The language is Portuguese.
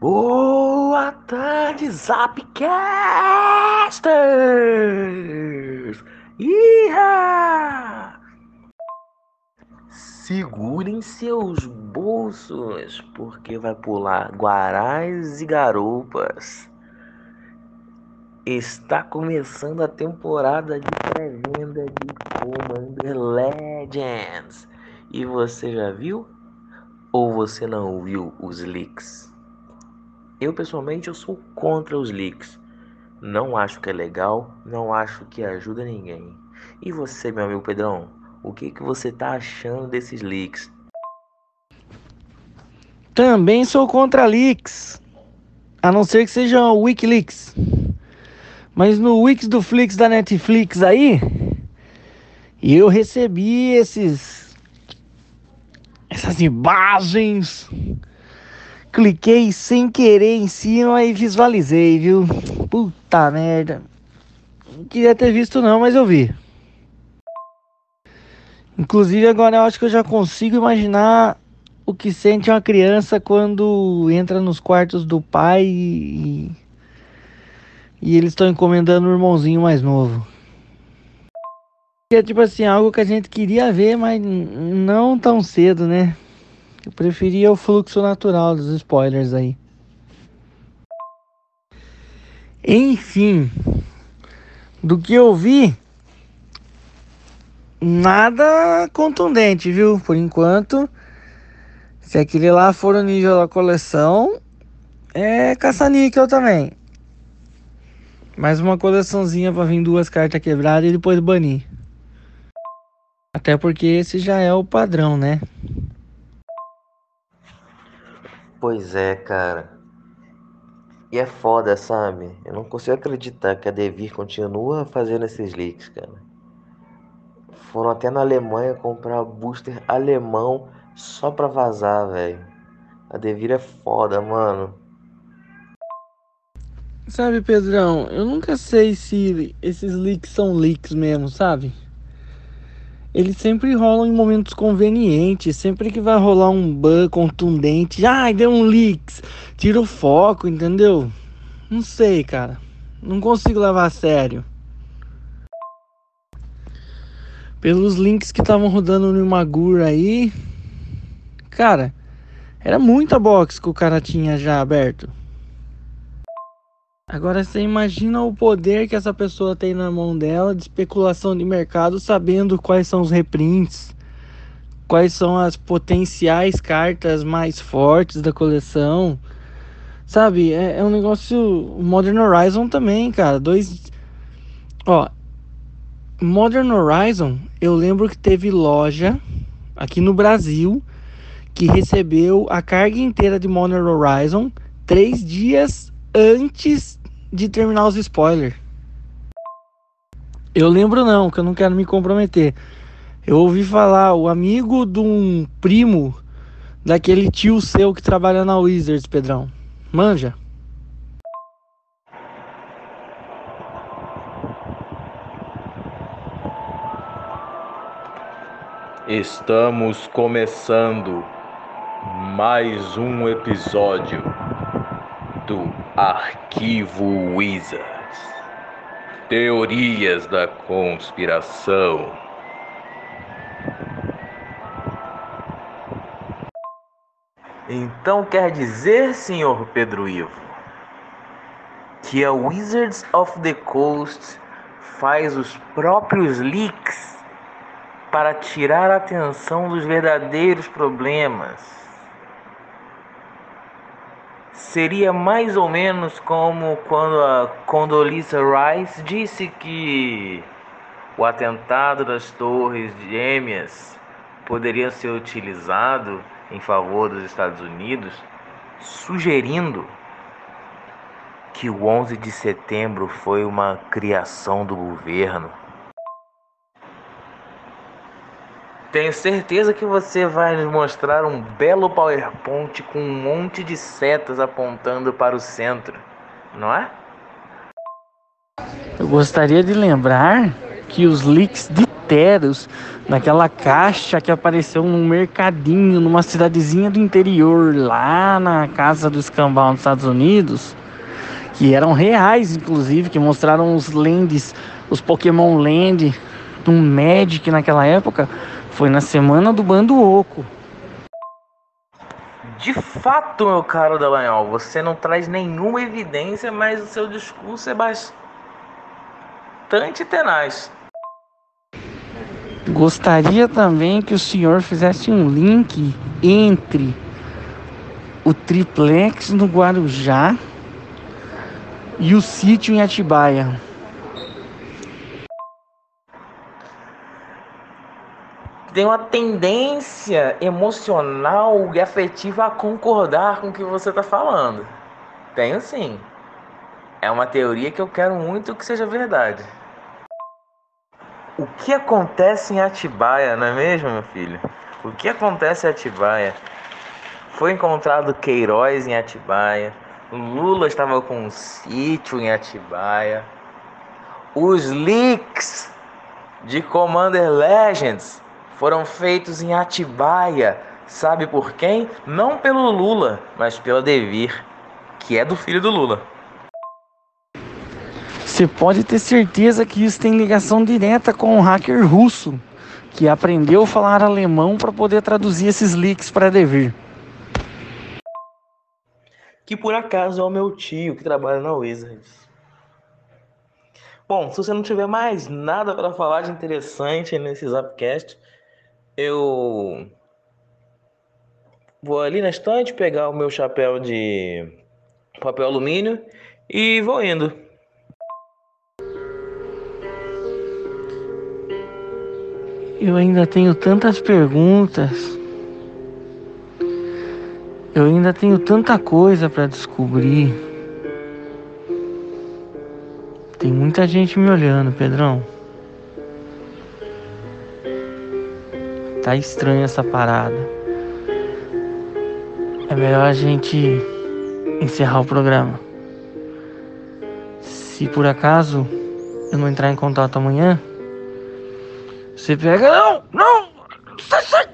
Boa tarde, Zapcasters! Iha! Segurem seus bolsos, porque vai pular guarás e garoupas. Está começando a temporada de pré-venda de Commander Legends. E você já viu? Ou você não viu os leaks? Eu pessoalmente eu sou contra os leaks. Não acho que é legal, não acho que ajuda ninguém. E você, meu amigo Pedrão, o que que você tá achando desses leaks? Também sou contra leaks. A não ser que sejam Wikileaks. Mas no Wix do Flix da Netflix aí, eu recebi esses essas imagens cliquei sem querer em cima e visualizei, viu? Puta merda. Não queria ter visto não, mas eu vi. Inclusive agora eu acho que eu já consigo imaginar o que sente uma criança quando entra nos quartos do pai e, e eles estão encomendando o um irmãozinho mais novo. É tipo assim, algo que a gente queria ver, mas não tão cedo, né? Eu preferia o fluxo natural dos spoilers aí. Enfim, do que eu vi, nada contundente, viu? Por enquanto, se aquele lá for o nível da coleção, é caça-níquel também. Mais uma coleçãozinha para vir duas cartas quebradas e depois banir. Até porque esse já é o padrão, né? Pois é, cara. E é foda, sabe? Eu não consigo acreditar que a Devir continua fazendo esses leaks, cara. Foram até na Alemanha comprar booster alemão só pra vazar, velho. A Devir é foda, mano. Sabe, Pedrão, eu nunca sei se esses leaks são leaks mesmo, sabe? Eles sempre rolam em momentos convenientes. Sempre que vai rolar um bug contundente, ai, deu um leaks, tira o foco, entendeu? Não sei, cara. Não consigo levar a sério. Pelos links que estavam rodando no Imagur aí, cara, era muita box que o cara tinha já aberto. Agora você imagina o poder que essa pessoa tem na mão dela de especulação de mercado, sabendo quais são os reprints, quais são as potenciais cartas mais fortes da coleção. Sabe, é, é um negócio. Modern Horizon também, cara. Dois. Ó, Modern Horizon, eu lembro que teve loja aqui no Brasil que recebeu a carga inteira de Modern Horizon três dias antes de terminar os spoilers. Eu lembro não, que eu não quero me comprometer. Eu ouvi falar, o amigo de um primo daquele tio seu que trabalha na Wizards, Pedrão. Manja. Estamos começando mais um episódio do Arquivo Wizards. Teorias da conspiração. Então quer dizer, senhor Pedro Ivo, que a Wizards of the Coast faz os próprios leaks para tirar a atenção dos verdadeiros problemas seria mais ou menos como quando a Condoleezza Rice disse que o atentado das Torres Gêmeas poderia ser utilizado em favor dos Estados Unidos, sugerindo que o 11 de setembro foi uma criação do governo. Tenho certeza que você vai nos mostrar um belo PowerPoint com um monte de setas apontando para o centro, não é? Eu gostaria de lembrar que os leaks de critérios naquela caixa que apareceu num mercadinho, numa cidadezinha do interior, lá na casa do escambau nos Estados Unidos, que eram reais, inclusive, que mostraram os Lands, os Pokémon Land, um Magic naquela época, foi na semana do Bando Oco. De fato, meu caro Dallagnol, você não traz nenhuma evidência, mas o seu discurso é bastante tenaz. Gostaria também que o senhor fizesse um link entre o triplex no Guarujá e o sítio em Atibaia. Tem uma tendência emocional e afetiva a concordar com o que você está falando. Tenho sim. É uma teoria que eu quero muito que seja verdade. O que acontece em Atibaia, não é mesmo, meu filho? O que acontece em Atibaia? Foi encontrado Queiroz em Atibaia. Lula estava com um sítio em Atibaia. Os leaks de Commander Legends foram feitos em Atibaia. Sabe por quem? Não pelo Lula, mas pela Devir, que é do filho do Lula. Você pode ter certeza que isso tem ligação direta com um hacker russo que aprendeu a falar alemão para poder traduzir esses leaks para Devir que por acaso é o meu tio que trabalha na Wizards. Bom, se você não tiver mais nada para falar de interessante nesse Zapcast, eu vou ali na estante pegar o meu chapéu de papel alumínio e vou indo. Eu ainda tenho tantas perguntas. Eu ainda tenho tanta coisa para descobrir. Tem muita gente me olhando, Pedrão. Tá estranha essa parada. É melhor a gente encerrar o programa. Se por acaso eu não entrar em contato amanhã, você pega. Não! Não! Sai, sai!